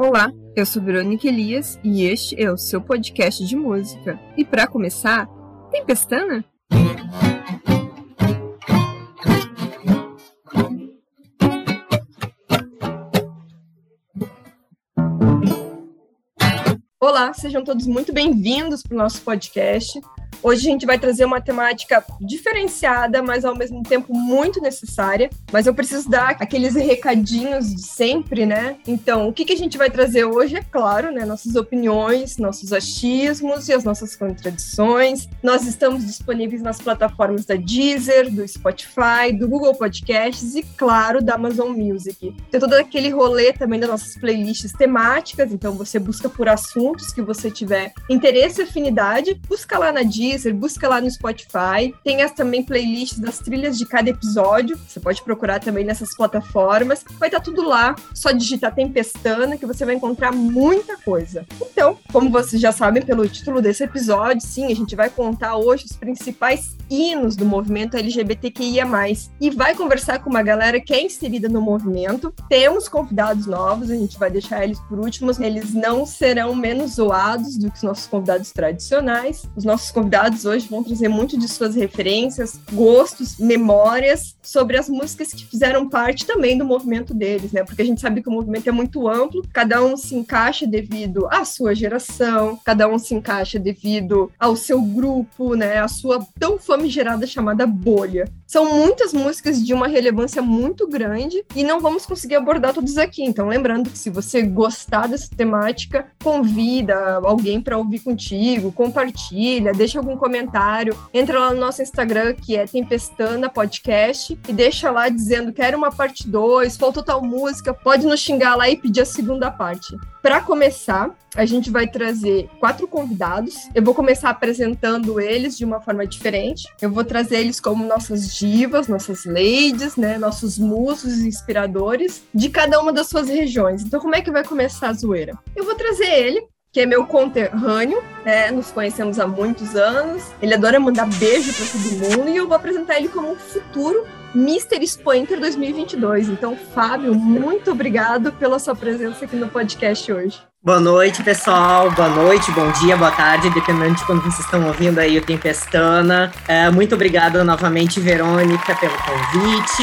Olá, eu sou Verônica Elias e este é o seu podcast de música. E para começar, tem pestana? Olá, sejam todos muito bem-vindos para o nosso podcast. Hoje a gente vai trazer uma temática diferenciada, mas ao mesmo tempo muito necessária. Mas eu preciso dar aqueles recadinhos de sempre, né? Então, o que, que a gente vai trazer hoje é claro, né? Nossas opiniões, nossos achismos e as nossas contradições. Nós estamos disponíveis nas plataformas da Deezer, do Spotify, do Google Podcasts e, claro, da Amazon Music. Tem todo aquele rolê também das nossas playlists temáticas, então você busca por assuntos que você tiver interesse e afinidade, busca lá na Deezer Deezer, busca lá no Spotify. Tem as também playlists das trilhas de cada episódio. Você pode procurar também nessas plataformas. Vai estar tá tudo lá. Só digitar Tempestana que você vai encontrar muita coisa. Então, como vocês já sabem pelo título desse episódio, sim, a gente vai contar hoje os principais hinos do movimento LGBTQIA+. E vai conversar com uma galera que é inserida no movimento. Temos convidados novos, a gente vai deixar eles por últimos. Eles não serão menos zoados do que os nossos convidados tradicionais. Os nossos convidados convidados hoje vão trazer muito de suas referências, gostos, memórias sobre as músicas que fizeram parte também do movimento deles, né? Porque a gente sabe que o movimento é muito amplo, cada um se encaixa devido à sua geração, cada um se encaixa devido ao seu grupo, né? A sua tão famigerada chamada bolha. São muitas músicas de uma relevância muito grande e não vamos conseguir abordar todos aqui. Então, lembrando que se você gostar dessa temática, convida alguém para ouvir contigo, compartilha, deixa algum comentário, entra lá no nosso Instagram, que é Tempestana Podcast, e deixa lá dizendo quero uma parte 2, faltou tal música, pode nos xingar lá e pedir a segunda parte. Para começar, a gente vai trazer quatro convidados. Eu vou começar apresentando eles de uma forma diferente. Eu vou trazer eles como nossas divas, nossas ladies, né, nossos musos inspiradores de cada uma das suas regiões. Então, como é que vai começar a zoeira? Eu vou trazer ele, que é meu conterrâneo, né? Nos conhecemos há muitos anos. Ele adora mandar beijo para todo mundo e eu vou apresentar ele como um futuro Mr. Spointer 2022. Então, Fábio, muito obrigado pela sua presença aqui no podcast hoje. Boa noite, pessoal. Boa noite, bom dia, boa tarde, dependendo de quando vocês estão ouvindo aí o Tempestana. É, muito obrigado novamente, Verônica, pelo convite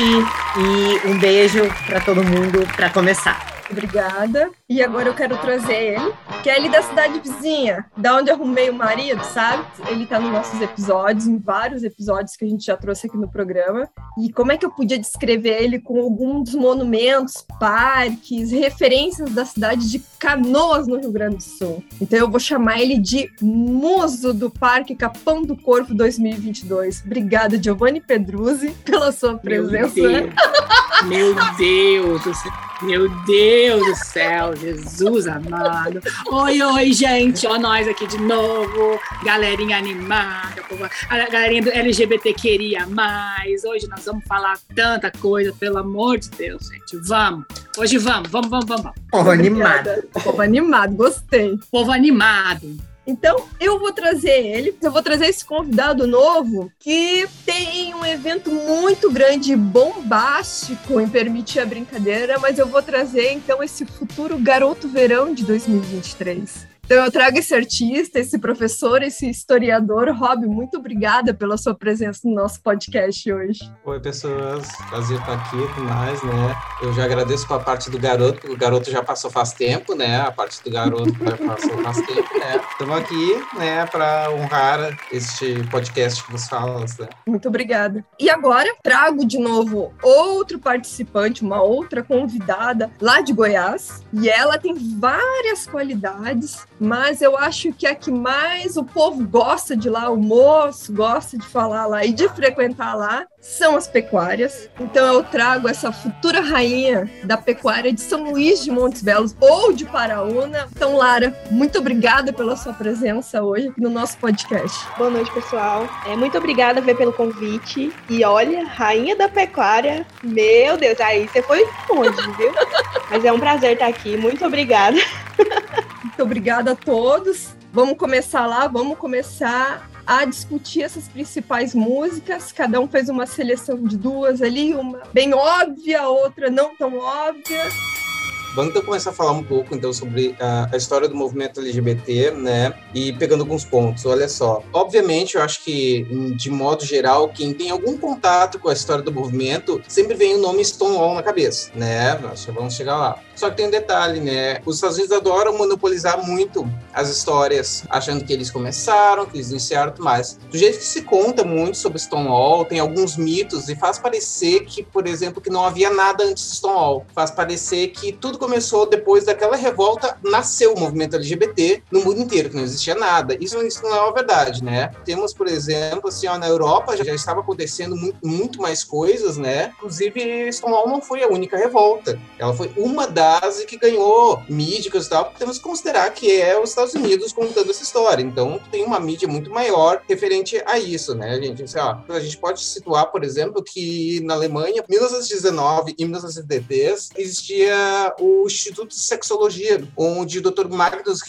e um beijo para todo mundo para começar. Obrigada. E agora eu quero trazer ele, que é ele da cidade vizinha, da onde arrumei o marido, sabe? Ele tá nos nossos episódios, em vários episódios que a gente já trouxe aqui no programa. E como é que eu podia descrever ele com alguns monumentos, parques, referências da cidade de Canoas, no Rio Grande do Sul? Então eu vou chamar ele de muso do Parque Capão do Corpo 2022. Obrigada, Giovanni Pedruzzi, pela sua presença. Meu Deus, Meu Deus meu Deus do céu, Jesus amado. Oi, oi, gente. Ó, nós aqui de novo. Galerinha animada. A galerinha do LGBT queria mais. Hoje nós vamos falar tanta coisa, pelo amor de Deus, gente. Vamos. Hoje vamos, vamos, vamos, vamos. Povo animado. Povo animado, gostei. Povo animado. Então, eu vou trazer ele, eu vou trazer esse convidado novo que tem um evento muito grande, bombástico, em permitir a brincadeira, mas eu vou trazer então esse futuro garoto verão de 2023. Então eu trago esse artista, esse professor, esse historiador. Rob, muito obrigada pela sua presença no nosso podcast hoje. Oi, pessoas. Prazer estar aqui com nós, né? Eu já agradeço com a parte do garoto, porque o garoto já passou faz tempo, né? A parte do garoto já passou faz tempo, né? Estamos aqui, né, para honrar este podcast que vos fala, né? Muito obrigada. E agora trago de novo outro participante, uma outra convidada lá de Goiás, e ela tem várias qualidades mas eu acho que a que mais o povo gosta de lá, o moço gosta de falar lá e de frequentar lá, são as pecuárias. Então eu trago essa futura rainha da pecuária de São Luís de Montes Belos ou de Paraúna. Então, Lara, muito obrigada pela sua presença hoje no nosso podcast. Boa noite, pessoal. É, muito obrigada Vê, pelo convite. E olha, rainha da pecuária, meu Deus, aí você foi longe, viu? Mas é um prazer estar aqui. Muito obrigada. Muito obrigada a todos. Vamos começar lá, vamos começar a discutir essas principais músicas. Cada um fez uma seleção de duas ali, uma bem óbvia, outra não tão óbvia. Vamos então começar a falar um pouco então sobre a, a história do movimento LGBT, né? E pegando alguns pontos. Olha só, obviamente eu acho que de modo geral quem tem algum contato com a história do movimento sempre vem o nome Stonewall na cabeça, né? Nós vamos chegar lá. Só que tem um detalhe, né? Os Estados Unidos adoram monopolizar muito as histórias, achando que eles começaram, que eles iniciaram tudo mais. Do jeito que se conta muito sobre Stonewall, tem alguns mitos e faz parecer que, por exemplo, que não havia nada antes de Stonewall. Faz parecer que tudo começou depois daquela revolta, nasceu o movimento LGBT no mundo inteiro, que não existia nada. Isso, isso não é uma verdade, né? Temos, por exemplo, assim, ó, na Europa já, já estava acontecendo muito, muito mais coisas, né? Inclusive, Stonewall não foi a única revolta. Ela foi uma das base que ganhou mídicas e tal, temos que considerar que é os Estados Unidos contando essa história. Então, tem uma mídia muito maior referente a isso, né, gente? Assim, ó, a gente pode situar, por exemplo, que na Alemanha, em 1919 e 1910, existia o Instituto de Sexologia, onde o Dr. Magnus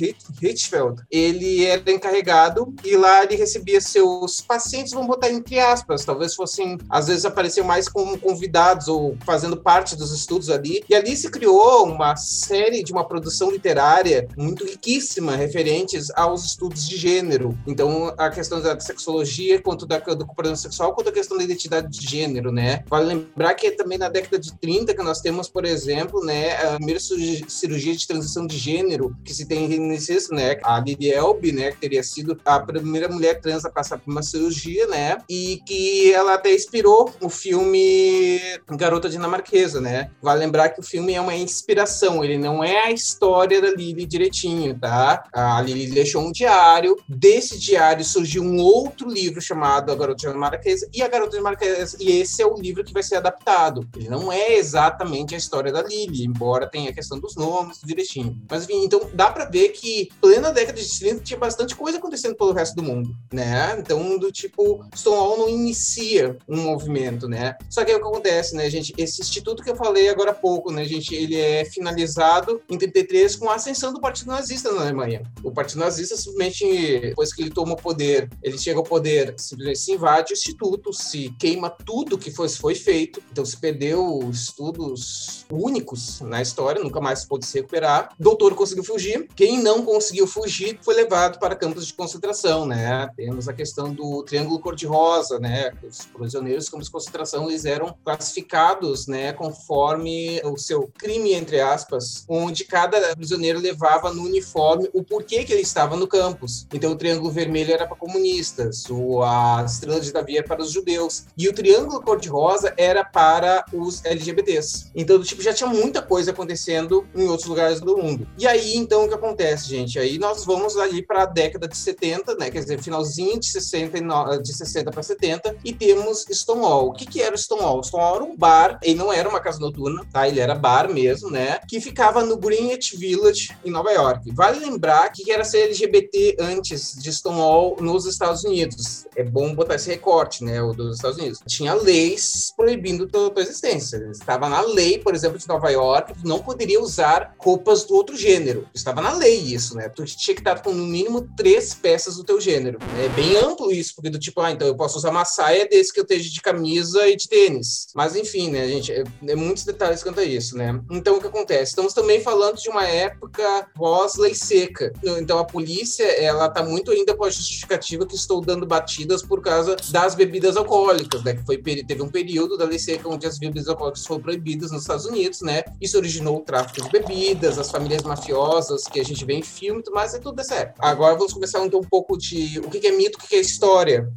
Hirschfeld, ele era encarregado e lá ele recebia seus pacientes, vamos botar entre aspas, talvez fossem, às vezes apareciam mais como convidados ou fazendo parte dos estudos ali, e ali se criou uma série de uma produção literária muito riquíssima referentes aos estudos de gênero. Então, a questão da sexologia, quanto da, do comportamento sexual, quanto a questão da identidade de gênero, né? Vale lembrar que é também na década de 30 que nós temos, por exemplo, né, a primeira cirurgia de transição de gênero que se tem nesse, né? A Lily Elbe, né, que teria sido a primeira mulher trans a passar por uma cirurgia, né? E que ela até inspirou o filme Garota Dinamarquesa, né? Vale lembrar que o filme é uma inspiração inspiração, ele não é a história da Lily direitinho, tá? A Lily deixou um diário, desse diário surgiu um outro livro chamado A Garota de Marquesa e A Garota de Marquesa, e esse é o livro que vai ser adaptado. Ele não é exatamente a história da Lily, embora tenha a questão dos nomes direitinho. Mas enfim, então dá para ver que plena década de 30 tinha bastante coisa acontecendo pelo resto do mundo, né? Então, do tipo, Stonewall não inicia um movimento, né? Só que é o que acontece, né, gente? Esse instituto que eu falei agora há pouco, né, gente, ele é finalizado em 33 com a ascensão do Partido Nazista na Alemanha. O Partido Nazista simplesmente, depois que ele toma o poder, ele chega ao poder, simplesmente se invade o instituto, se queima tudo que foi, foi feito, então se perdeu estudos únicos na história, nunca mais pôde se recuperar. O doutor conseguiu fugir, quem não conseguiu fugir foi levado para campos de concentração, né? Temos a questão do Triângulo Cor-de-Rosa, né? Os prisioneiros campos de concentração, eles eram classificados, né, conforme o seu crime, entre entre aspas, onde cada prisioneiro levava no uniforme o porquê que ele estava no campus. Então o triângulo vermelho era para comunistas, o, a estrela de Davi era para os judeus e o triângulo cor-de-rosa era para os LGBTs. Então, tipo, já tinha muita coisa acontecendo em outros lugares do mundo. E aí, então, o que acontece, gente? Aí nós vamos ali para a década de 70, né? Quer dizer, finalzinho de 60, de 60 para 70, e temos Stonewall. O que, que era o Stonewall? Stonewall era um bar, ele não era uma casa noturna, tá? Ele era bar mesmo, né? Né? Que ficava no Greenwich Village, em Nova York. Vale lembrar que era ser LGBT antes de Stonewall nos Estados Unidos. É bom botar esse recorte, né? O dos Estados Unidos. Tinha leis proibindo tua, tua existência. Estava na lei, por exemplo, de Nova York, tu não poderia usar roupas do outro gênero. Estava na lei isso, né? Tu tinha que estar com no mínimo três peças do teu gênero. É bem amplo isso, porque do tipo, ah, então eu posso usar uma saia desse que eu esteja de camisa e de tênis. Mas enfim, né, gente? É, é muitos detalhes quanto a isso, né? Então que acontece? Estamos também falando de uma época pós-lei seca. Então a polícia, ela tá muito ainda com a justificativa que estou dando batidas por causa das bebidas alcoólicas, né? Que foi, teve um período da lei seca onde as bebidas alcoólicas foram proibidas nos Estados Unidos, né? Isso originou o tráfico de bebidas, as famílias mafiosas que a gente vê em filme, mas é tudo dessa época. Agora vamos começar então um pouco de o que é mito, o que é história.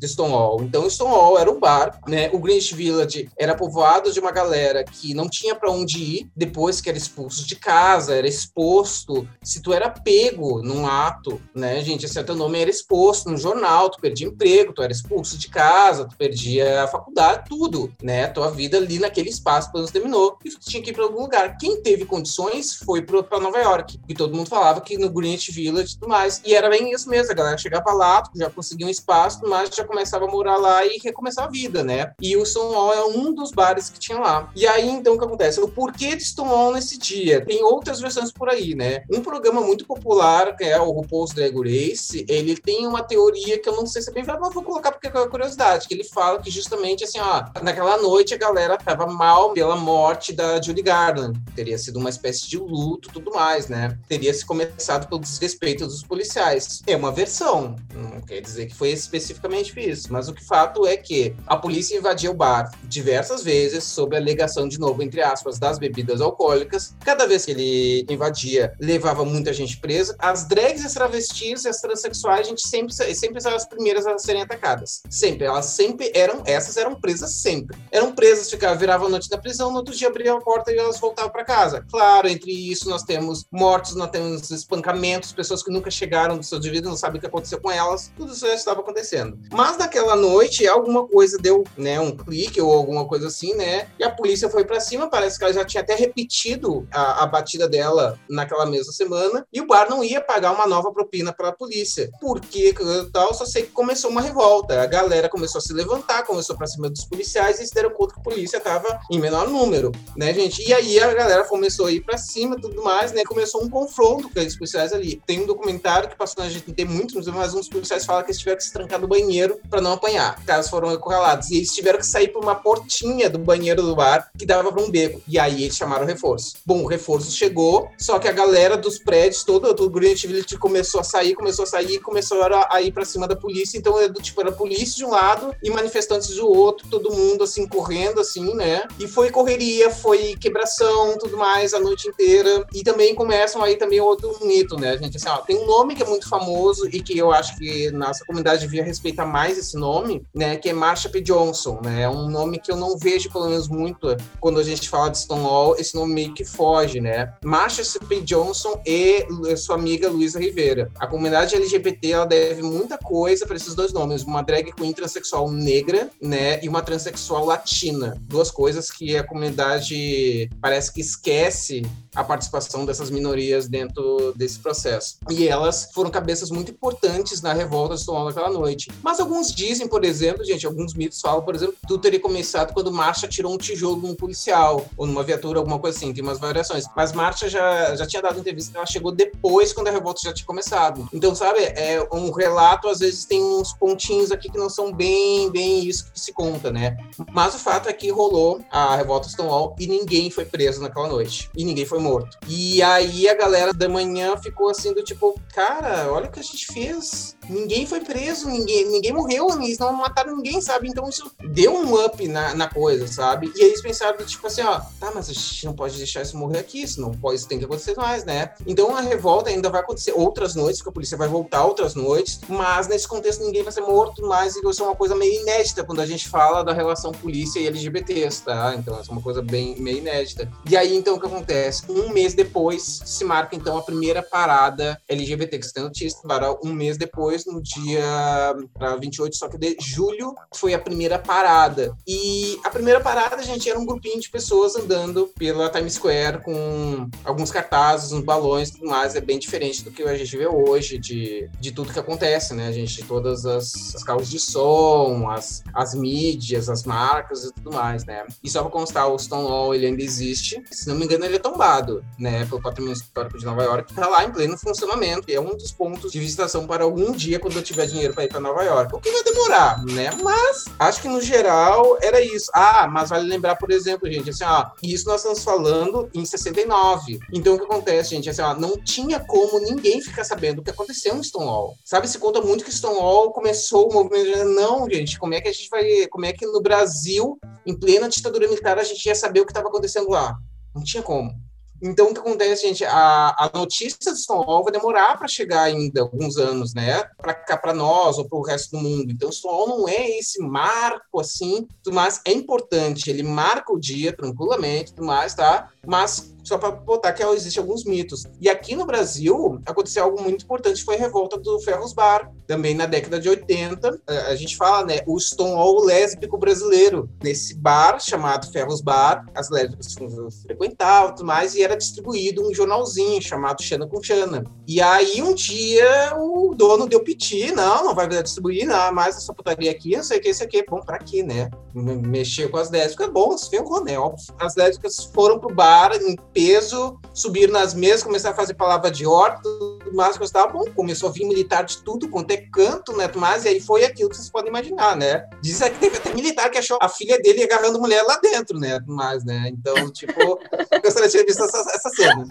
De Stonewall. Então, Stonewall era um bar, né? O Greenwich Village era povoado de uma galera que não tinha para onde ir depois que era expulso de casa, era exposto. Se tu era pego num ato, né, gente, assim, teu nome era exposto no jornal, tu perdia emprego, tu era expulso de casa, tu perdia a faculdade, tudo, né? Tua vida ali naquele espaço quando terminou e tu tinha que ir para algum lugar. Quem teve condições foi para Nova York. E todo mundo falava que no Greenwich Village e tudo mais. E era bem isso mesmo, a galera chegava lá, já conseguia um espaço, mas já começava a morar lá e recomeçar a vida, né? E o Stonewall é um dos bares que tinha lá. E aí, então, o que acontece? O porquê de Stonewall nesse dia? Tem outras versões por aí, né? Um programa muito popular, que é o RuPaul's Drag Race, ele tem uma teoria que eu não sei se é bem verdade, mas vou colocar porque é curiosidade, que ele fala que justamente, assim, ó, naquela noite a galera tava mal pela morte da Judy Garland. Teria sido uma espécie de luto tudo mais, né? Teria se começado pelo desrespeito dos policiais. É uma versão, não quer dizer que foi especificamente isso, mas o que fato é que a polícia invadiu o bar diversas vezes sob a alegação, de novo, entre aspas, das bebidas alcoólicas. Cada vez que ele invadia, levava muita gente presa. As drags, as travestis e as transexuais, a gente sempre, sempre eram as primeiras a serem atacadas. Sempre. Elas sempre eram, essas eram presas sempre. Eram presas, ficavam, viravam a noite na prisão, no outro dia abriam a porta e elas voltavam para casa. Claro, entre isso nós temos mortos, nós temos espancamentos, pessoas que nunca chegaram do seu devido, não sabem o que aconteceu com elas. Tudo isso já estava acontecendo. Mas naquela noite, alguma coisa deu, né, um clique ou alguma coisa assim, né? E a polícia foi para cima, parece que ela já tinha até repetido a, a batida dela naquela mesma semana, e o bar não ia pagar uma nova propina para a polícia. Por que tal? Só sei que começou uma revolta. A galera começou a se levantar, começou para cima dos policiais e se deram conta que a polícia estava em menor número, né, gente? E aí a galera começou a ir para cima tudo mais, né? Começou um confronto com aqueles policiais ali. Tem um documentário que passou, a gente tem muito, mas uns policiais falam que eles tiveram que se trancar no banheiro para não apanhar, caso foram encurralados. E eles tiveram que sair por uma portinha do banheiro do bar que dava para um beco. E aí eles chamaram o reforço. Bom, o reforço chegou, só que a galera dos prédios, todo, o Greenwich Village começou a sair, começou a sair, começou a, a ir para cima da polícia. Então, é do tipo, era polícia de um lado e manifestantes do outro, todo mundo assim correndo assim, né? E foi correria, foi quebração, tudo mais a noite inteira. E também começam aí também outro mito, né, gente? Assim, ó, tem um nome que é muito famoso e que eu acho que nossa comunidade devia respeitar mais esse nome, né? Que é Marsha P. Johnson, né? É um nome que eu não vejo, pelo menos, muito quando a gente fala de Stonewall, esse nome meio que foge, né? Marsha P. Johnson e sua amiga Luísa Rivera. A comunidade LGBT ela deve muita coisa para esses dois nomes, uma drag queen transexual negra, né, e uma transexual latina. Duas coisas que a comunidade parece que esquece a participação dessas minorias dentro desse processo. E elas foram cabeças muito importantes na revolta de Stonewall naquela noite. Mas alguns dizem, por exemplo, gente, alguns mitos falam, por exemplo, tudo teria começado quando Marcha tirou um tijolo num policial ou numa viatura, alguma coisa assim, tem umas variações. Mas Marcha já, já tinha dado entrevista ela chegou depois, quando a revolta já tinha começado. Então, sabe, é um relato, às vezes tem uns pontinhos aqui que não são bem, bem isso que se conta, né? Mas o fato é que rolou a revolta Stonewall e ninguém foi preso naquela noite. E ninguém foi morto. E aí a galera da manhã ficou assim do tipo, cara, olha o que a gente fez. Ninguém foi preso, ninguém, ninguém morreu, eles não mataram ninguém, sabe? Então isso deu um up na, na coisa, sabe? E aí eles pensaram, tipo assim, ó, tá, mas a gente não pode deixar isso morrer aqui, isso não pode, isso tem que acontecer mais, né? Então a revolta ainda vai acontecer outras noites, porque a polícia vai voltar outras noites, mas nesse contexto ninguém vai ser morto mais, e isso é uma coisa meio inédita quando a gente fala da relação polícia e LGBTs, tá? Então essa é uma coisa bem meio inédita. E aí então o que acontece? Um mês depois se marca então a primeira parada LGBT, que você tem notícia, para um mês depois, no dia para 28 só que de julho, foi a primeira parada. E a primeira parada, gente, era um grupinho de pessoas andando pela Times Square com alguns cartazes, uns balões e tudo mais. É bem diferente do que a gente vê hoje, de, de tudo que acontece, né, gente? De todas as, as carros de som, as, as mídias, as marcas e tudo mais, né? E só para constar, o Stonewall, ele ainda existe. Se não me engano, ele é tombado, né, pelo Patrimônio Histórico de Nova York. Tá lá em pleno funcionamento. É um dos pontos de visitação para algum dia, quando eu tiver dinheiro para ir para Nova York. O que vai demorar, né? Mas acho que no geral era isso. Ah, mas vale lembrar, por exemplo, gente, assim, ó, isso nós estamos falando em 69. Então o que acontece, gente, assim, ó, não tinha como ninguém ficar sabendo o que aconteceu no Stonewall. Sabe, se conta muito que Stonewall começou o movimento. Não, gente, como é que a gente vai. Como é que no Brasil, em plena ditadura militar, a gente ia saber o que estava acontecendo lá? Não tinha como. Então, o que acontece, gente? A, a notícia do Stonewall vai demorar para chegar ainda alguns anos, né? Para cá, para nós ou para o resto do mundo. Então, Stonewall não é esse marco assim, mas é importante. Ele marca o dia tranquilamente, mais, tá? Mas só para botar que existem alguns mitos. E aqui no Brasil aconteceu algo muito importante, foi a revolta do Ferros Bar, também na década de 80. A gente fala, né, o Stonewall lésbico brasileiro. Nesse bar chamado Ferros Bar, as lésbicas frequentavam tudo mais, e era distribuído um jornalzinho chamado Xana com Xana. E aí um dia o dono deu piti, não, não vai distribuir não, mais essa putaria aqui, não sei o que, isso aqui bom para aqui, né? Mexer com as lésbicas, bom, se ferrou, né? As lésbicas foram pro bar em peso, subiram nas mesas, começaram a fazer palavra de ordem, tudo mais, gostava, bom, começou a vir militar de tudo quanto é canto, né, mas e aí foi aquilo que vocês podem imaginar, né? Diz que teve até militar que achou a filha dele agarrando mulher lá dentro, né, mais, né? Então, tipo, eu gostaria de ter visto essa, essa cena.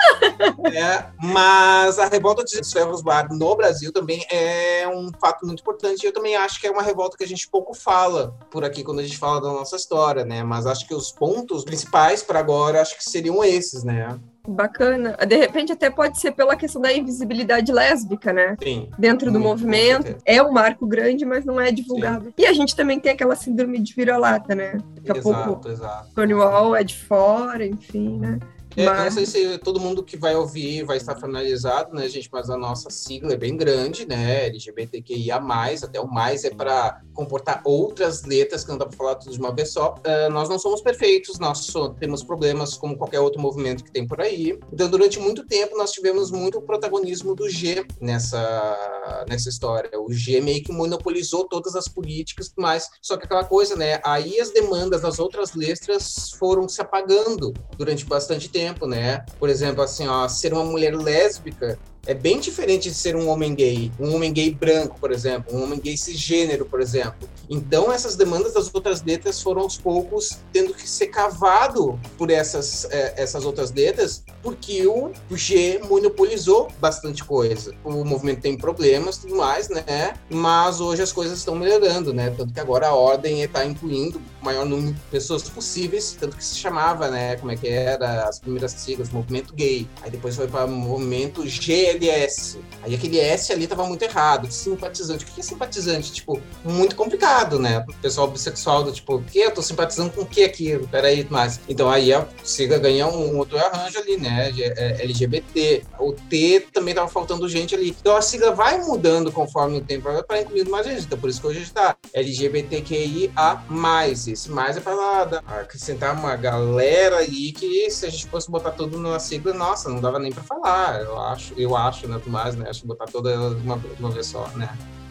É, mas a revolta dos ferros bar no Brasil também é um fato muito importante, eu também acho que é uma revolta que a gente pouco fala por aqui quando a gente fala da nossa história, né? Mas acho que os pontos principais para agora acho que seriam esses, né? Bacana. De repente, até pode ser pela questão da invisibilidade lésbica, né? Sim. Dentro do movimento. É um marco grande, mas não é divulgado. Sim. E a gente também tem aquela síndrome de vira-lata, né? Daqui a exato, pouco, exato. Wall é de fora, enfim, né? É, mas... Não sei se todo mundo que vai ouvir vai estar finalizado, né, gente? Mas a nossa sigla é bem grande, né? LGBTQIA, até o mais é para comportar outras letras, que não dá para falar tudo de uma vez só. Uh, nós não somos perfeitos, nós só temos problemas como qualquer outro movimento que tem por aí. Então, durante muito tempo, nós tivemos muito protagonismo do G nessa, nessa história. O G meio que monopolizou todas as políticas mais. Só que aquela coisa, né? Aí as demandas das outras letras foram se apagando durante bastante tempo tempo, né? Por exemplo, assim, ó, ser uma mulher lésbica é bem diferente de ser um homem gay, um homem gay branco, por exemplo, um homem gay cisgênero, por exemplo. Então, essas demandas das outras letras foram aos poucos tendo que ser cavado por essas, é, essas outras letras, porque o G monopolizou bastante coisa. O movimento tem problemas tudo mais, né? Mas hoje as coisas estão melhorando, né? Tanto que agora a ordem está incluindo o maior número de pessoas possíveis, tanto que se chamava, né? Como é que era? As primeiras siglas, movimento gay. Aí depois foi para movimento GLS. Aí aquele S ali tava muito errado. Simpatizante. O que é simpatizante? Tipo, muito complicado né? O pessoal bissexual do tipo, o que? Eu tô simpatizando com o que aqui? Peraí, mas. Então aí a sigla ganha um, outro arranjo ali, né? É, LGBT. O T também tava faltando gente ali. Então a sigla vai mudando conforme o tempo para incluir mais gente. Então por isso que hoje está LGBTQIA. Esse mais é para acrescentar uma galera aí que se a gente fosse botar tudo numa sigla, nossa, não dava nem para falar. Eu acho, eu acho, né? mais, né? Acho botar toda de uma, de uma vez só, né?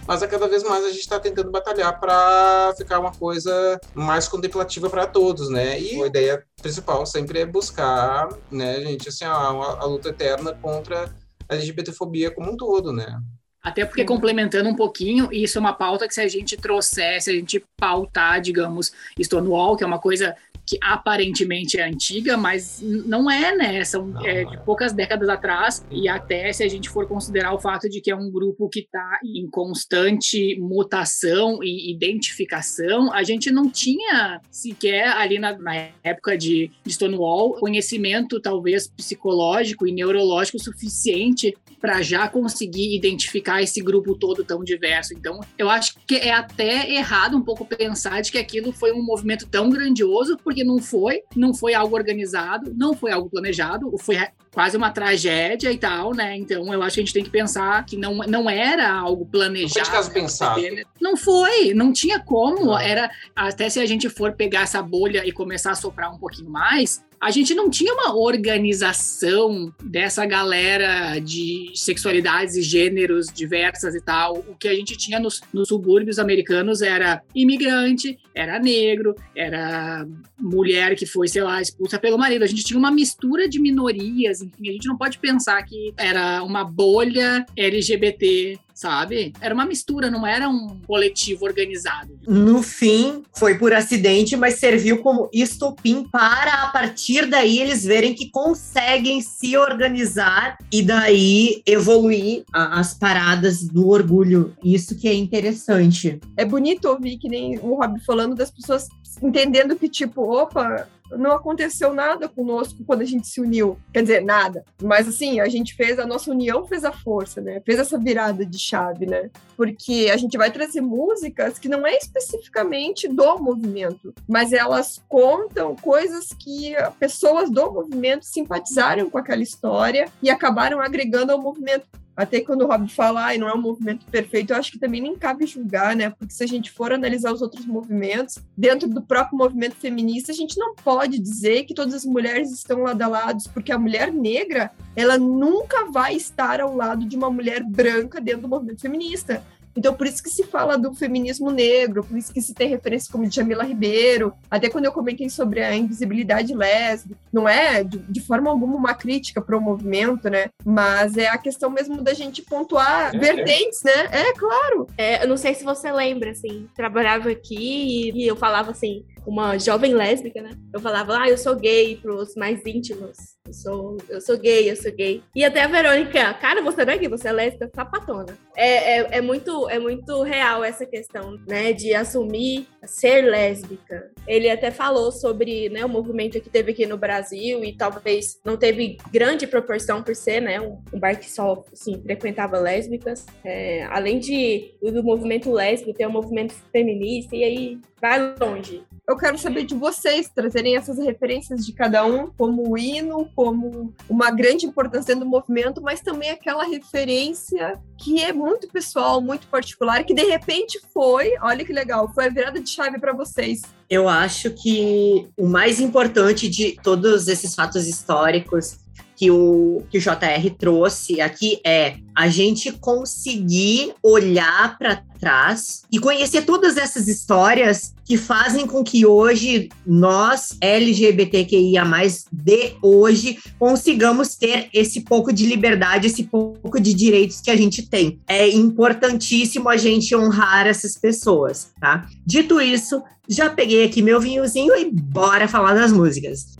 mas a cada vez mais a gente está tentando batalhar para ficar uma coisa mais contemplativa para todos, né? E a ideia principal sempre é buscar, né, gente, assim, a, a luta eterna contra a LGBTfobia como um todo, né? Até porque, complementando um pouquinho, isso é uma pauta que se a gente trouxer, se a gente pautar, digamos, Stonewall, que é uma coisa que aparentemente é antiga, mas não é, né? São é, de poucas décadas atrás, e até se a gente for considerar o fato de que é um grupo que está em constante mutação e identificação, a gente não tinha sequer ali na, na época de, de Stonewall conhecimento, talvez, psicológico e neurológico suficiente para já conseguir identificar esse grupo todo tão diverso. Então, eu acho que é até errado um pouco pensar de que aquilo foi um movimento tão grandioso, porque não foi, não foi algo organizado, não foi algo planejado, foi quase uma tragédia e tal, né? Então, eu acho que a gente tem que pensar que não, não era algo planejado. Não foi de caso pensado. Não foi, não tinha como. Era até se a gente for pegar essa bolha e começar a soprar um pouquinho mais, a gente não tinha uma organização dessa galera de sexualidades e gêneros diversas e tal. O que a gente tinha nos, nos subúrbios americanos era imigrante, era negro, era mulher que foi, sei lá, expulsa pelo marido. A gente tinha uma mistura de minorias, enfim, a gente não pode pensar que era uma bolha LGBT sabe? Era uma mistura, não era um coletivo organizado. No fim, foi por acidente, mas serviu como estopim para, a partir daí, eles verem que conseguem se organizar e daí evoluir a, as paradas do orgulho. Isso que é interessante. É bonito ouvir que nem o Rob falando das pessoas entendendo que, tipo, opa, não aconteceu nada conosco quando a gente se uniu. Quer dizer, nada. Mas assim, a gente fez, a nossa união fez a força, né? Fez essa virada de chave, né? Porque a gente vai trazer músicas que não é especificamente do movimento, mas elas contam coisas que pessoas do movimento simpatizaram com aquela história e acabaram agregando ao movimento. Até quando o Rob fala, e não é um movimento perfeito, eu acho que também nem cabe julgar, né? Porque se a gente for analisar os outros movimentos, dentro do próprio movimento feminista, a gente não pode dizer que todas as mulheres estão lado a lado, porque a mulher negra, ela nunca vai estar ao lado de uma mulher branca dentro do movimento feminista. Então, por isso que se fala do feminismo negro, por isso que se tem referência como Jamila Ribeiro, até quando eu comentei sobre a invisibilidade lésbica, não é de, de forma alguma uma crítica para o movimento, né? Mas é a questão mesmo da gente pontuar é, vertentes, é. né? É, claro. É, eu não sei se você lembra, assim, trabalhava aqui e, e eu falava assim, uma jovem lésbica, né? Eu falava, ah, eu sou gay pros mais íntimos. Eu sou, eu sou gay, eu sou gay. E até a Verônica, cara, você não é gay, você é lésbica, sapatona. É, é, é, muito, é muito real essa questão, né, de assumir ser lésbica. Ele até falou sobre, né, o movimento que teve aqui no Brasil e talvez não teve grande proporção por ser, né, um, um bar que só, assim, frequentava lésbicas. É, além de do movimento lésbico, tem um movimento feminista e aí vai longe eu quero saber de vocês trazerem essas referências de cada um, como hino, como uma grande importância do movimento, mas também aquela referência que é muito pessoal, muito particular, que de repente foi, olha que legal, foi a virada de chave para vocês. Eu acho que o mais importante de todos esses fatos históricos que o, que o JR trouxe aqui é a gente conseguir olhar para trás e conhecer todas essas histórias que fazem com que hoje nós, LGBTQIA, de hoje, consigamos ter esse pouco de liberdade, esse pouco de direitos que a gente tem. É importantíssimo a gente honrar essas pessoas, tá? Dito isso, já peguei aqui meu vinhozinho e bora falar das músicas.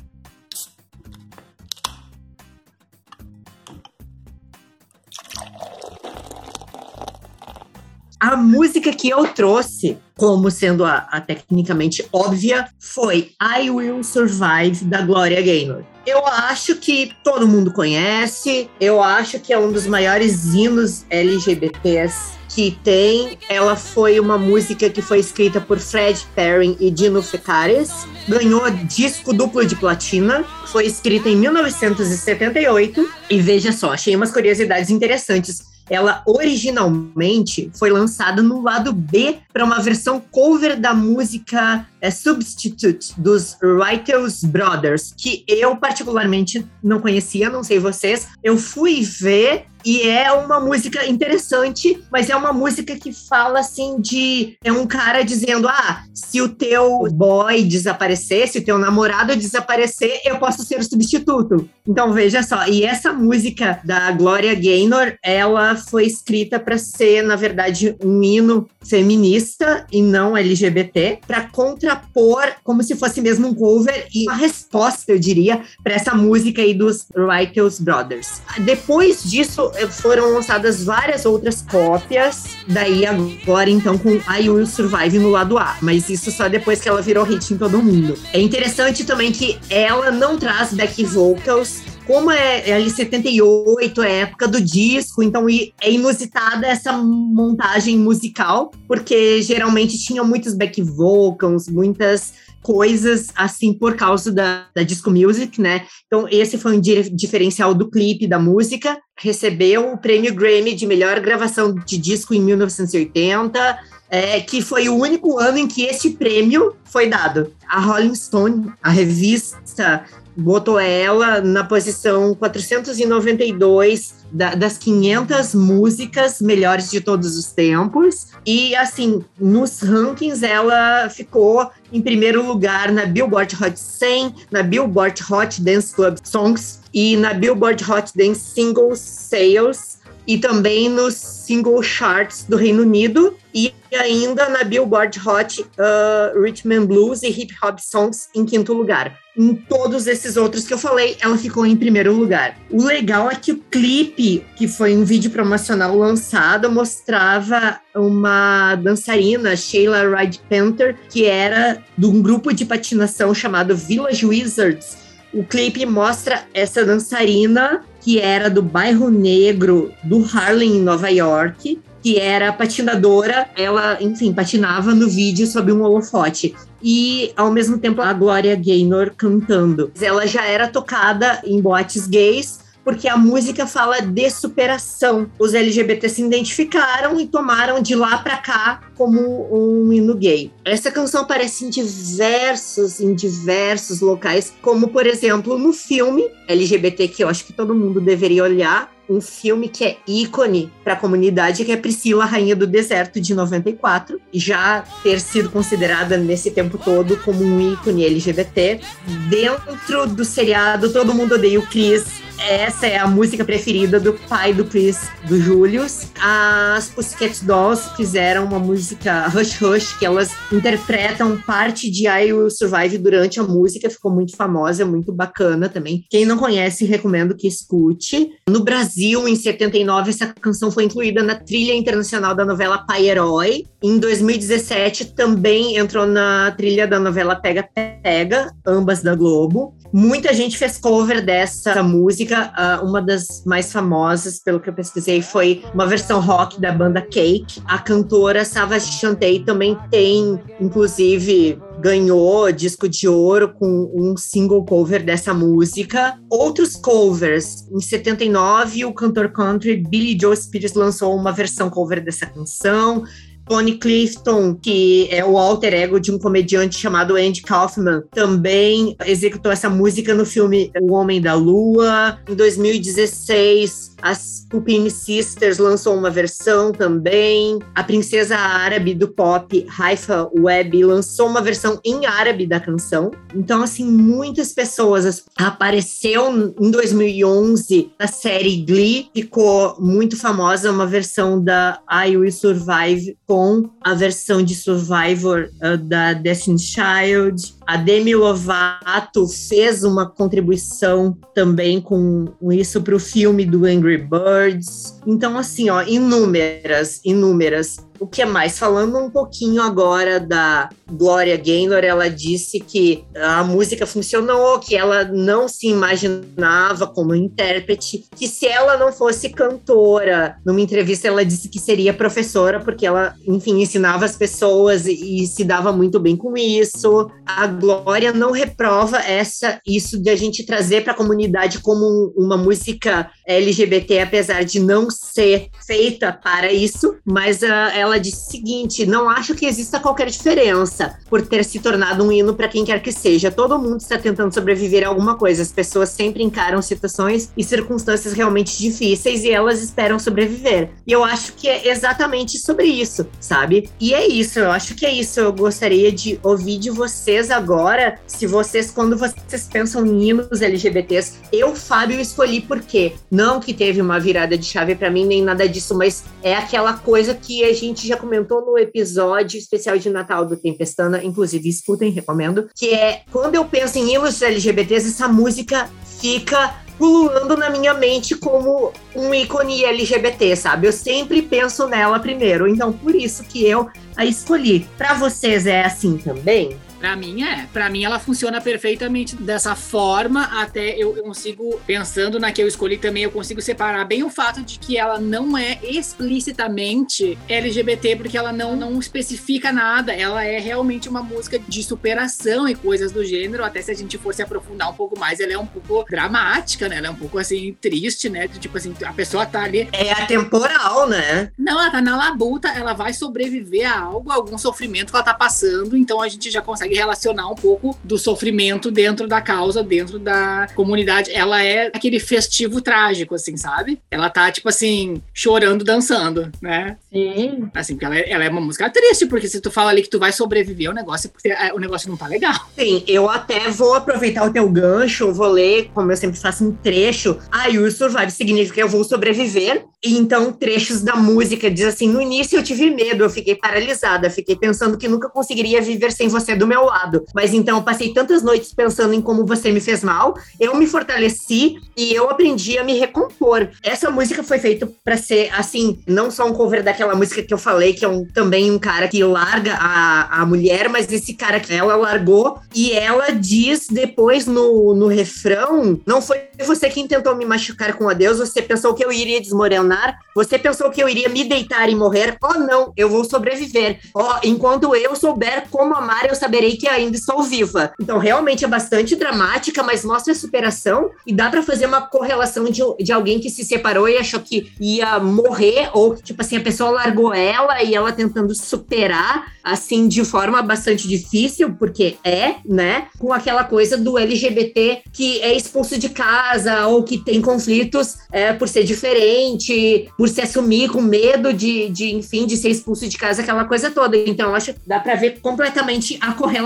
A música que eu trouxe, como sendo a, a, tecnicamente óbvia, foi I Will Survive, da Gloria Gaynor. Eu acho que todo mundo conhece, eu acho que é um dos maiores hinos LGBTs que tem. Ela foi uma música que foi escrita por Fred Perrin e Dino Fecares. Ganhou disco duplo de platina. Foi escrita em 1978. E veja só, achei umas curiosidades interessantes ela originalmente foi lançada no lado B para uma versão cover da música é, Substitute dos Righteous Brothers, que eu particularmente não conhecia, não sei vocês. Eu fui ver e é uma música interessante, mas é uma música que fala assim de. É um cara dizendo: ah, se o teu boy desaparecer, se o teu namorado desaparecer, eu posso ser o substituto. Então veja só. E essa música da Gloria Gaynor, ela foi escrita para ser, na verdade, um hino feminista e não LGBT, para contrapor, como se fosse mesmo um cover e uma resposta, eu diria, para essa música aí dos Righteous Brothers. Depois disso, foram lançadas várias outras cópias, daí agora então com I Will Survive no lado A, mas isso só depois que ela virou hit em todo mundo. É interessante também que ela não traz back vocals, como é, é ali 78, é época do disco, então é inusitada essa montagem musical, porque geralmente tinham muitos back vocals, muitas coisas assim por causa da, da disco music, né? Então esse foi um diferencial do clipe da música. Recebeu o prêmio Grammy de melhor gravação de disco em 1980. É, que foi o único ano em que esse prêmio foi dado. A Rolling Stone, a revista botou ela na posição 492 da, das 500 músicas melhores de todos os tempos. E, assim, nos rankings ela ficou em primeiro lugar na Billboard Hot 100, na Billboard Hot Dance Club Songs e na Billboard Hot Dance Singles Sales e também nos single charts do Reino Unido e ainda na Billboard Hot uh, Rhythm and Blues e Hip Hop Songs em quinto lugar. Em todos esses outros que eu falei, ela ficou em primeiro lugar. O legal é que o clipe, que foi um vídeo promocional lançado, mostrava uma dançarina, Sheila Ride Panther, que era de um grupo de patinação chamado Village Wizards. O clipe mostra essa dançarina que era do bairro negro do Harlem, em Nova York, que era patinadora, ela, enfim, patinava no vídeo sob um holofote. E, ao mesmo tempo, a Gloria Gaynor cantando. Ela já era tocada em boates gays, porque a música fala de superação. Os LGBT se identificaram e tomaram de lá para cá como um hino gay. Essa canção aparece em diversos, em diversos locais, como por exemplo no filme LGBT que eu acho que todo mundo deveria olhar, um filme que é ícone para a comunidade, que é Priscila, Rainha do Deserto, de 94, já ter sido considerada nesse tempo todo como um ícone LGBT. Dentro do seriado Todo Mundo Odeia o Chris, essa é a música preferida do pai do Chris, do Julius. As Pussycat Dolls fizeram uma música Hush Hush, que elas interpretam parte de I Will Survive durante a música, ficou muito famosa, muito bacana também. Quem não conhece, recomendo que escute. No Brasil, em 79, essa canção foi incluída na trilha internacional da novela Pai Herói. Em 2017, também entrou na trilha da novela Pega Pega, ambas da Globo. Muita gente fez cover dessa música. Uh, uma das mais famosas, pelo que eu pesquisei, foi uma versão rock da banda Cake. A cantora Savage Chantei também tem, inclusive, ganhou disco de ouro com um single cover dessa música. Outros covers. Em 79, o cantor country Billy Joe Spears lançou uma versão cover dessa canção. Tony Clifton, que é o alter ego de um comediante chamado Andy Kaufman, também executou essa música no filme O Homem da Lua. Em 2016, as Pupim Sisters lançou uma versão também. A princesa árabe do pop, Haifa Webb, lançou uma versão em árabe da canção. Então, assim, muitas pessoas apareceu em 2011 na série Glee, ficou muito famosa uma versão da I Will Survive com a versão de Survivor uh, da Destiny Child. A Demi Lovato fez uma contribuição também com isso para o filme do Angry Birds. Então, assim, ó, inúmeras, inúmeras. O que mais? Falando um pouquinho agora da Gloria Gaynor, ela disse que a música funcionou, que ela não se imaginava como intérprete, que se ela não fosse cantora, numa entrevista ela disse que seria professora, porque ela, enfim, ensinava as pessoas e, e se dava muito bem com isso. A Glória não reprova essa isso de a gente trazer para a comunidade como uma música LGBT, apesar de não ser feita para isso, mas uh, ela disse o seguinte: não acho que exista qualquer diferença por ter se tornado um hino para quem quer que seja. Todo mundo está tentando sobreviver a alguma coisa. As pessoas sempre encaram situações e circunstâncias realmente difíceis e elas esperam sobreviver. E eu acho que é exatamente sobre isso, sabe? E é isso, eu acho que é isso. Eu gostaria de ouvir de vocês agora, se vocês, quando vocês pensam em hinos LGBTs, eu, Fábio, escolhi por quê? Não que teve uma virada de chave para mim, nem nada disso, mas é aquela coisa que a gente já comentou no episódio especial de Natal do Tempestana, inclusive escutem, recomendo, que é quando eu penso em hinos LGBTs, essa música fica pululando na minha mente como um ícone LGBT, sabe? Eu sempre penso nela primeiro, então por isso que eu a escolhi. Para vocês é assim também? Pra mim é. Pra mim ela funciona perfeitamente dessa forma. Até eu, eu, consigo, pensando na que eu escolhi também, eu consigo separar bem o fato de que ela não é explicitamente LGBT, porque ela não, não especifica nada. Ela é realmente uma música de superação e coisas do gênero. Até se a gente for se aprofundar um pouco mais, ela é um pouco dramática, né? Ela é um pouco assim, triste, né? Tipo assim, a pessoa tá ali. É atemporal, né? Não, ela tá na labuta, ela vai sobreviver a algo, a algum sofrimento que ela tá passando. Então a gente já consegue consegue relacionar um pouco do sofrimento dentro da causa, dentro da comunidade. Ela é aquele festivo trágico, assim, sabe? Ela tá, tipo assim, chorando, dançando, né? Sim. Assim, porque ela é, ela é uma música triste, porque se tu fala ali que tu vai sobreviver, o negócio, é, o negócio não tá legal. Sim, eu até vou aproveitar o teu gancho, vou ler, como eu sempre faço, um trecho. Ah, e o survive significa que eu vou sobreviver. E então, trechos da música diz assim: no início eu tive medo, eu fiquei paralisada, fiquei pensando que nunca conseguiria viver sem você do meu lado. Mas então eu passei tantas noites pensando em como você me fez mal, eu me fortaleci e eu aprendi a me recompor. Essa música foi feita para ser, assim, não só um cover daquela música que eu falei, que é um, também um cara que larga a, a mulher, mas esse cara que ela largou e ela diz depois no, no refrão: não foi você quem tentou me machucar com adeus, você pensou que eu iria desmoronar, você pensou que eu iria me deitar e morrer. Oh, não, eu vou sobreviver. Oh, enquanto eu souber como amar, eu saberei que ainda estou viva. Então, realmente é bastante dramática, mas mostra a superação e dá para fazer uma correlação de, de alguém que se separou e achou que ia morrer, ou tipo assim, a pessoa largou ela e ela tentando superar, assim, de forma bastante difícil, porque é, né? Com aquela coisa do LGBT que é expulso de casa ou que tem conflitos é, por ser diferente, por se assumir com medo de, de, enfim, de ser expulso de casa, aquela coisa toda. Então, acho que dá para ver completamente a correlação.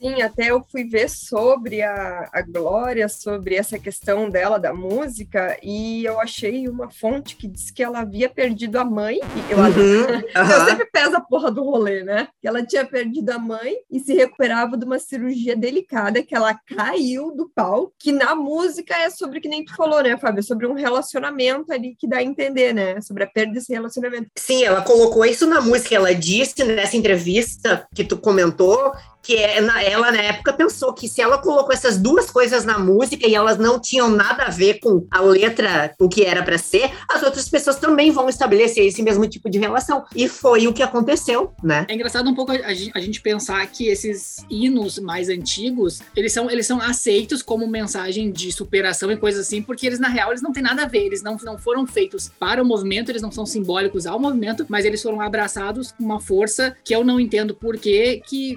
Sim, até eu fui ver sobre a, a Glória, sobre essa questão dela da música, e eu achei uma fonte que disse que ela havia perdido a mãe. E eu, Uhum, eu aham. sempre peso a porra do rolê, né? Que ela tinha perdido a mãe e se recuperava de uma cirurgia delicada, que ela caiu do pau, que na música é sobre, que nem tu falou, né, Fábio? Sobre um relacionamento ali que dá a entender, né? Sobre a perda desse relacionamento. Sim, ela colocou isso na música. Ela disse nessa entrevista que tu comentou que é, ela, na época, pensou que se ela colocou essas duas coisas na música e elas não tinham nada a ver com a letra, o que era para ser, as outras pessoas também vão estabelecer esse mesmo tipo de relação. E foi o que aconteceu, né? É engraçado um pouco a, a gen- a gente pensar que esses hinos mais antigos, eles são, eles são aceitos como mensagem de superação e coisas assim, porque eles, na real, eles não têm nada a ver, eles não, não foram feitos para o movimento, eles não são simbólicos ao movimento, mas eles foram abraçados com uma força que eu não entendo por que que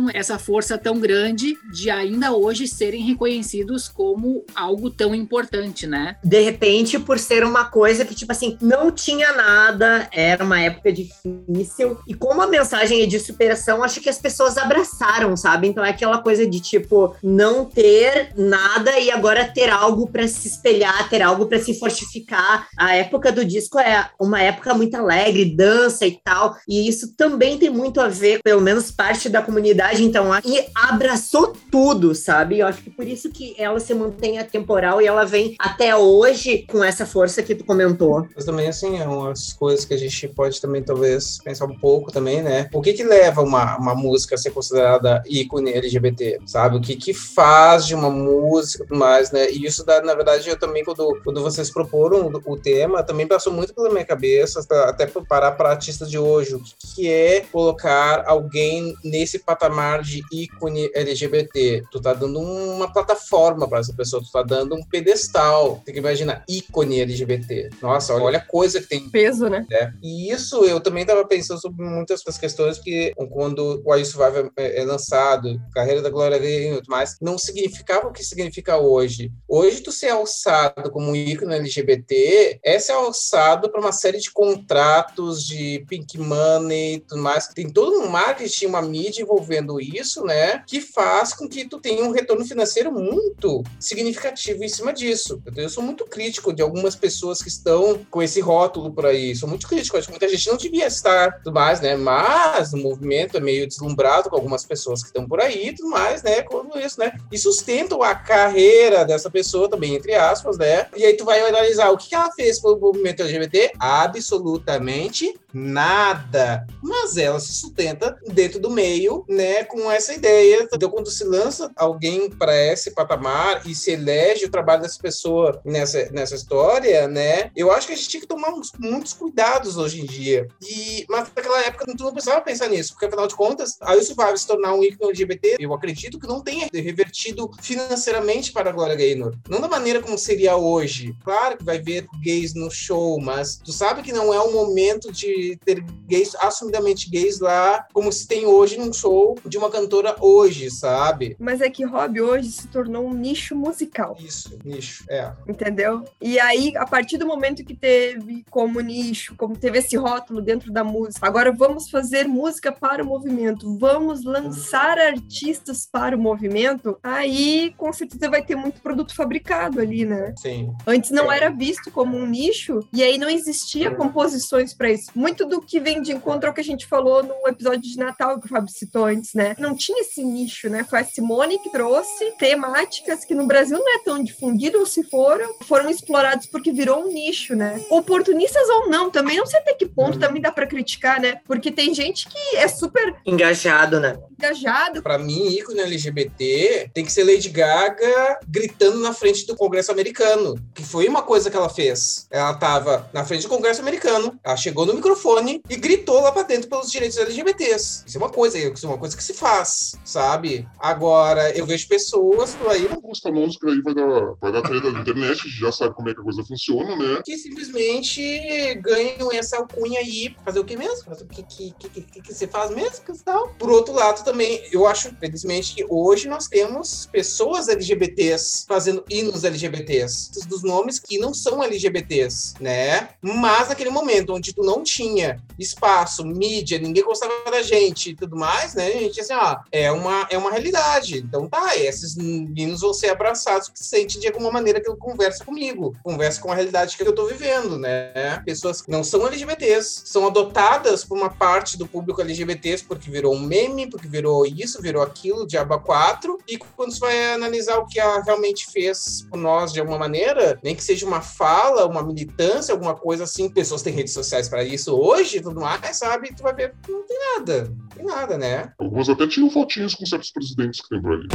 criaram essa força tão grande de ainda hoje serem reconhecidos como algo tão importante, né? De repente, por ser uma coisa que, tipo assim, não tinha nada, era uma época difícil. E como a mensagem é de superação, acho que as pessoas abraçaram, sabe? Então é aquela coisa de, tipo, não ter nada e agora ter algo para se espelhar, ter algo para se fortificar. A época do disco é uma época muito alegre, dança e tal. E isso também tem muito a ver, pelo menos parte da comunidade, então, a- e abraçou tudo, sabe? Eu acho que por isso que ela se mantém atemporal e ela vem até hoje com essa força que tu comentou. Mas também, assim, é umas coisas que a gente pode também, talvez, pensar um pouco também, né? O que que leva uma, uma música a ser considerada ícone LGBT, sabe? O que que faz de uma música e mais, né? E isso, dá, na verdade, eu também, quando, quando vocês proporam o, tema, também passou muito pela minha cabeça, tá- até para parar para artistas de hoje, o que que é colocar alguém nesse patamar de ícone LGBT? Tu tá dando uma plataforma para essa pessoa, tu tá dando um pedestal. Tem que imaginar, ícone LGBT. Nossa, olha a coisa que tem Peso, né? né? E isso eu também estava pensando sobre muitas das questões que quando o Are You Survive é, é lançado, carreira da Glória e tudo mais, não significava o que significa hoje. Hoje tu ser alçado como um ícone LGBT é ser alçado para uma série de contratos de pink money e tudo mais. Tem todo um marketing, uma mídia envolvendo isso, né? Que faz com que tu tenha um retorno financeiro muito significativo em cima disso. Eu sou muito crítico de algumas pessoas que estão com esse rótulo por aí. Sou muito crítico, acho que muita gente não devia estar, tudo mais, né? Mas o movimento é meio deslumbrado com algumas pessoas que estão por aí, e tudo mais, né? Com isso, né? E sustentam a carreira dessa pessoa também, entre aspas, né? E aí tu vai analisar o que que ela fez pelo movimento LGBT? Absolutamente nada. Mas ela se sustenta dentro do meio, né? Com essa ideia. Então, quando se lança alguém para esse patamar e se elege o trabalho dessa pessoa nessa, nessa história, né? Eu acho que a gente tinha que tomar uns- muitos cuidados hoje em dia. E, mas naquela época tu não precisava pensar nisso, porque afinal de contas, a You Survive se tornar um ícone LGBT, eu acredito que não tenha revertido financeiramente para a Glória Gaynor. Não da maneira como seria hoje. Claro que vai ver gays no show, mas tu sabe que não é o momento de ter gays assumidamente gays lá, como se tem hoje num show de uma cantora hoje, sabe? Mas é que Rob hoje se tornou um nicho musical. Isso, nicho, é. Entendeu? E aí, a partir do momento que teve como nicho, como teve esse rótulo dentro da música, agora vamos fazer música para o movimento, vamos lançar artistas para o movimento, aí com certeza vai ter muito produto fabricado ali, né? Sim. Antes não era visto como um nicho e aí não existia composições para isso. Muito do que vem de encontro ao que a gente falou no episódio de Natal que o Fábio citou antes, né? Não tinha esse nicho, né? Foi a Simone que trouxe temáticas que no Brasil não é tão difundido, ou se foram, foram explorados porque virou um nicho, né? Oportunistas ou não, também não sei até que ponto também dá para criticar, né? Porque tem gente que é super Engajado, né? Engajado. Pra mim, ícone LGBT tem que ser Lady Gaga gritando na frente do Congresso americano, que foi uma coisa que ela fez. Ela tava na frente do Congresso americano, ela chegou no microfone e gritou lá pra dentro pelos direitos LGBTs. Isso é uma coisa, isso é uma coisa que se faz, sabe? Agora, eu vejo pessoas por aí Essa música aí vai dar, vai dar treta na internet, a gente já sabe como é que a coisa funciona, né? que simplesmente ganham essa alcunha aí. Fazer o que mesmo? Fazer o que, que, que, que, que você faz mesmo? Que tal? Por outro lado, também, eu acho, felizmente, que hoje nós temos pessoas LGBTs fazendo hinos LGBTs, dos nomes que não são LGBTs, né? Mas naquele momento onde tu não tinha espaço, mídia, ninguém gostava da gente e tudo mais, né? A gente assim, ó, é uma, é uma realidade. Então tá, esses hinos vão ser abraçados que sente de alguma maneira que ele conversa comigo, conversa com a realidade que eu tô vivendo, né? Pessoas que não são LGBTs, são adotadas por uma parte do público LGBTs porque virou um meme, porque virou isso, virou aquilo, Diaba 4, e quando você vai analisar o que ela realmente fez por nós de alguma maneira, nem que seja uma fala, uma militância, alguma coisa assim, pessoas têm redes sociais para isso hoje e tudo mais, sabe? Tu vai ver, não tem nada, não tem nada, né? Algumas até tinham fotinhos com certos presidentes que tem por ali.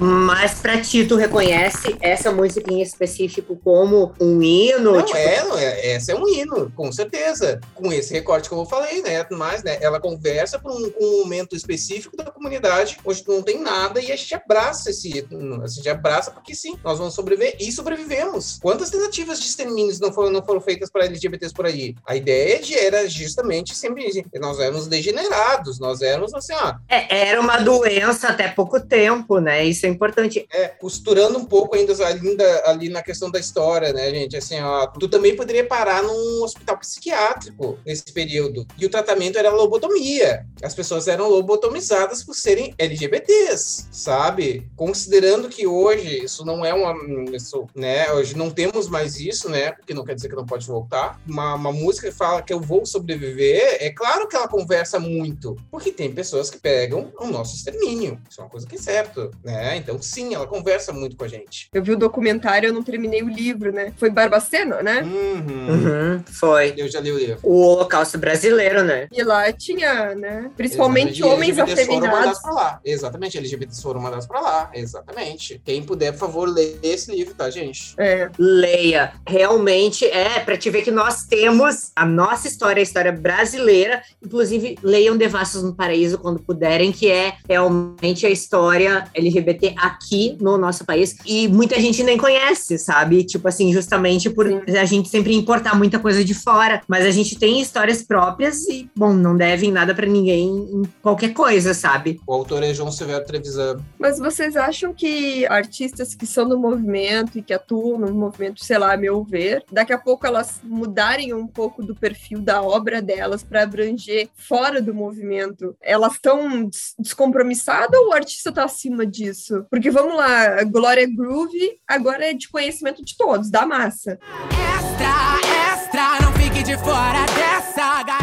Mas pra ti, tu reconhece essa música em específico como um hino? Não, tipo, é, não é, essa é um hino, com certeza. Com esse recorte que eu falei, né? Mas, né, ela conversa por um, com um momento específico da comunidade, onde não tem nada, e a gente abraça esse a gente abraça porque sim, nós vamos sobreviver e sobrevivemos. Quantas tentativas de extermínios não foram, não foram feitas para LGBTs por aí? A ideia de, era justamente sempre nós éramos degenerados, nós éramos assim, ó, é, era uma doença até pouco tempo, né? Isso é importante. é, costurando um pouco ainda, ainda ali na questão da história, né, gente? Assim, ó, tu também poderia parar num hospital psiquiátrico nesse período. E o tratamento era lobotomia. As pessoas eram lobotomizadas por serem LGBTs, sabe? Considerando que hoje isso não é uma. Isso, né? Hoje não temos mais isso, né? Porque não quer dizer que não pode voltar. Uma, uma música que fala que eu vou sobreviver, é claro que ela conversa muito. Porque tem pessoas que pegam o nosso extermínio. Isso é uma coisa que é certo, né? Então, sim, ela conversa muito com a gente. Eu vi o documentário, eu não terminei o livro, né? Foi Barbacena, né? Uhum. Uhum, foi. Eu já li o livro. O Holocausto Brasileiro, né? E lá tinha, né? Principalmente Exatamente. homens LGBTs foram afeminados. mandados pra lá. Exatamente, LGBTs foram mandados pra lá. Exatamente. Quem puder, por favor, ler esse livro, tá, gente? É, Leia. Realmente é pra te ver que nós temos a nossa história, a história brasileira. Inclusive, leiam Devassos no Paraíso quando puderem, que é realmente a história LGBT aqui no nosso país. E muita gente nem conhece, sabe? Tipo assim, justamente por Sim. a gente sempre importar muita coisa de fora. Mas a gente tem histórias próprias e, bom, não devem nada pra ninguém em qualquer coisa, sabe? O autor é João Severo Trevisan. Mas vocês acham que artistas que são do movimento e que atuam no movimento, sei lá, a meu ver, daqui a pouco elas mudarem um pouco do perfil da obra delas para abranger fora do movimento, elas estão des- descompromissadas ou o artista tá acima disso? Porque vamos lá, Glória Groove agora é de conhecimento de todos, da massa. Extra, extra, não fique de fora.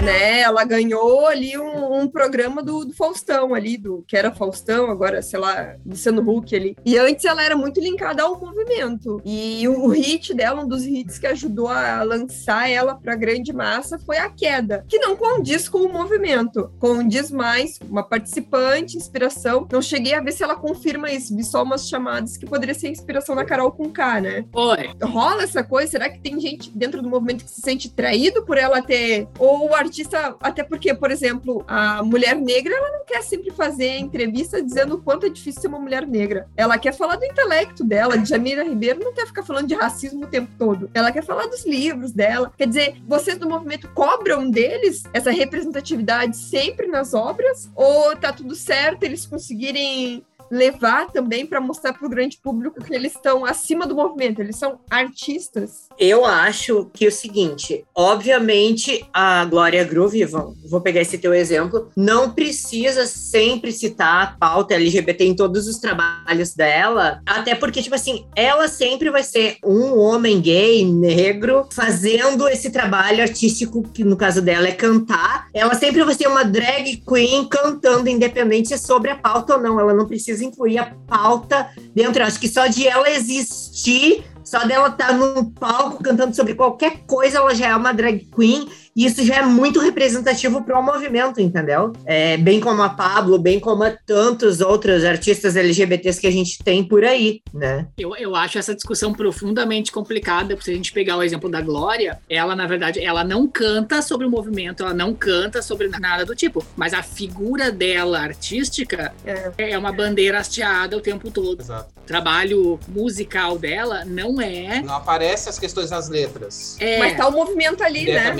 Né? Ela ganhou ali um, um programa do, do Faustão ali, do que era Faustão, agora, sei lá, Luciano Huck ali. E antes ela era muito linkada ao movimento. E o, o hit dela, um dos hits que ajudou a lançar ela pra grande massa foi a queda, que não condiz com o movimento, condiz mais uma participante, inspiração. Não cheguei a ver se ela confirma isso, vi só umas chamadas que poderia ser inspiração na Carol com K, né? Oi. rola essa coisa? Será que tem gente dentro do movimento que se sente traído por ela ter. Ou o artista até porque, por exemplo, a mulher negra, ela não quer sempre fazer entrevista dizendo o quanto é difícil ser uma mulher negra. Ela quer falar do intelecto dela. Jamila Ribeiro não quer ficar falando de racismo o tempo todo. Ela quer falar dos livros dela. Quer dizer, vocês do movimento cobram deles essa representatividade sempre nas obras? Ou tá tudo certo eles conseguirem levar também para mostrar para o grande público que eles estão acima do movimento, eles são artistas. Eu acho que é o seguinte, obviamente a Glória Groove, vou pegar esse teu exemplo, não precisa sempre citar a pauta LGBT em todos os trabalhos dela, até porque, tipo assim, ela sempre vai ser um homem gay, negro, fazendo esse trabalho artístico, que no caso dela é cantar. Ela sempre vai ser uma drag queen cantando, independente sobre a pauta ou não. Ela não precisa incluir a pauta dentro. Eu acho que só de ela existir, só dela estar tá num palco cantando sobre qualquer coisa, ela já é uma drag queen e isso já é muito representativo para o movimento, entendeu? É, bem como a Pablo, bem como a tantos outros artistas LGBTs que a gente tem por aí, né? Eu, eu acho essa discussão profundamente complicada, porque se a gente pegar o exemplo da Glória, ela, na verdade, ela não canta sobre o movimento, ela não canta sobre nada do tipo, mas a figura dela artística é, é uma bandeira hasteada o tempo todo. Exato. O trabalho musical dela não é. Não aparece as questões nas letras. é Mas tá o movimento ali, né?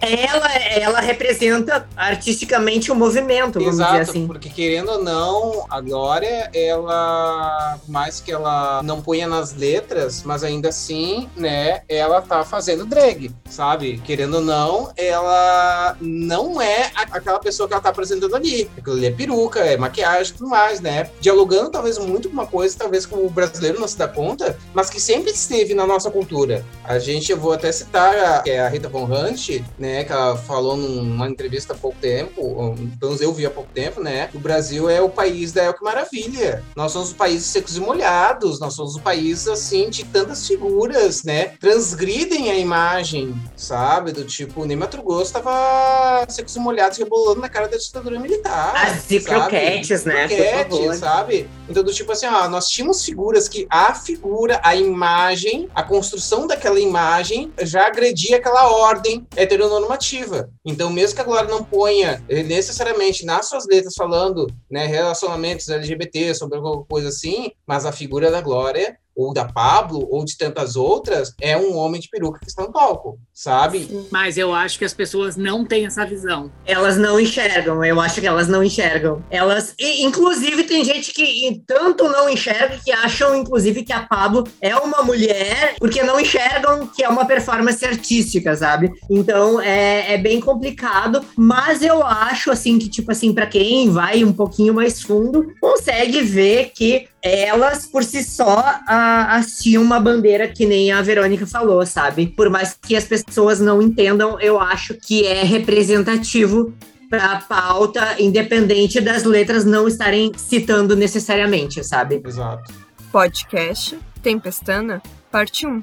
Ela, ela representa artisticamente o movimento, vamos Exato, dizer assim. porque querendo ou não, a Glória, ela, mais que ela não ponha nas letras, mas ainda assim, né, ela tá fazendo drag, sabe? Querendo ou não, ela não é aquela pessoa que ela tá apresentando ali. Aquilo ali é peruca, é maquiagem e tudo mais, né? Dialogando talvez muito com uma coisa, talvez que o brasileiro não se dá conta, mas que sempre esteve na nossa cultura. A gente, eu vou até citar a, é a Rita Von Hunt, né, que ela falou numa entrevista há pouco tempo, pelo menos eu vi há pouco tempo, né, que o Brasil é o país da El que Maravilha. Nós somos o país secos e molhados, nós somos o país, assim, de tantas figuras, né, transgridem a imagem, sabe, do tipo, nem Mato Grosso tava secos e molhados rebolando na cara da ditadura militar. As croquetes, né, por Croquete, favor. sabe? Então, do tipo assim, ó, nós tínhamos figuras que a figura, a imagem, a construção daquela imagem já agredia aquela ordem heteronormativa. Então, mesmo que a Glória não ponha eh, necessariamente nas suas letras falando, né, relacionamentos LGBT, sobre alguma coisa assim, mas a figura da Glória ou da Pablo, ou de tantas outras, é um homem de peruca que está no palco, sabe? Mas eu acho que as pessoas não têm essa visão. Elas não enxergam, eu acho que elas não enxergam. Elas, e, inclusive, tem gente que tanto não enxerga que acham, inclusive, que a Pablo é uma mulher, porque não enxergam que é uma performance artística, sabe? Então é, é bem complicado, mas eu acho, assim, que, tipo assim, para quem vai um pouquinho mais fundo, consegue ver que elas, por si só, a, hastiam uma bandeira que nem a Verônica falou, sabe? Por mais que as pessoas não entendam, eu acho que é representativo para a pauta, independente das letras não estarem citando necessariamente, sabe? Exato. Podcast Tempestana, parte 1.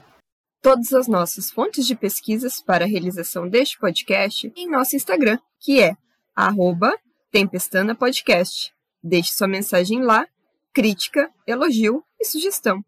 Todas as nossas fontes de pesquisas para a realização deste podcast em nosso Instagram, que é arroba Tempestana Podcast. Deixe sua mensagem lá, crítica, elogio e sugestão.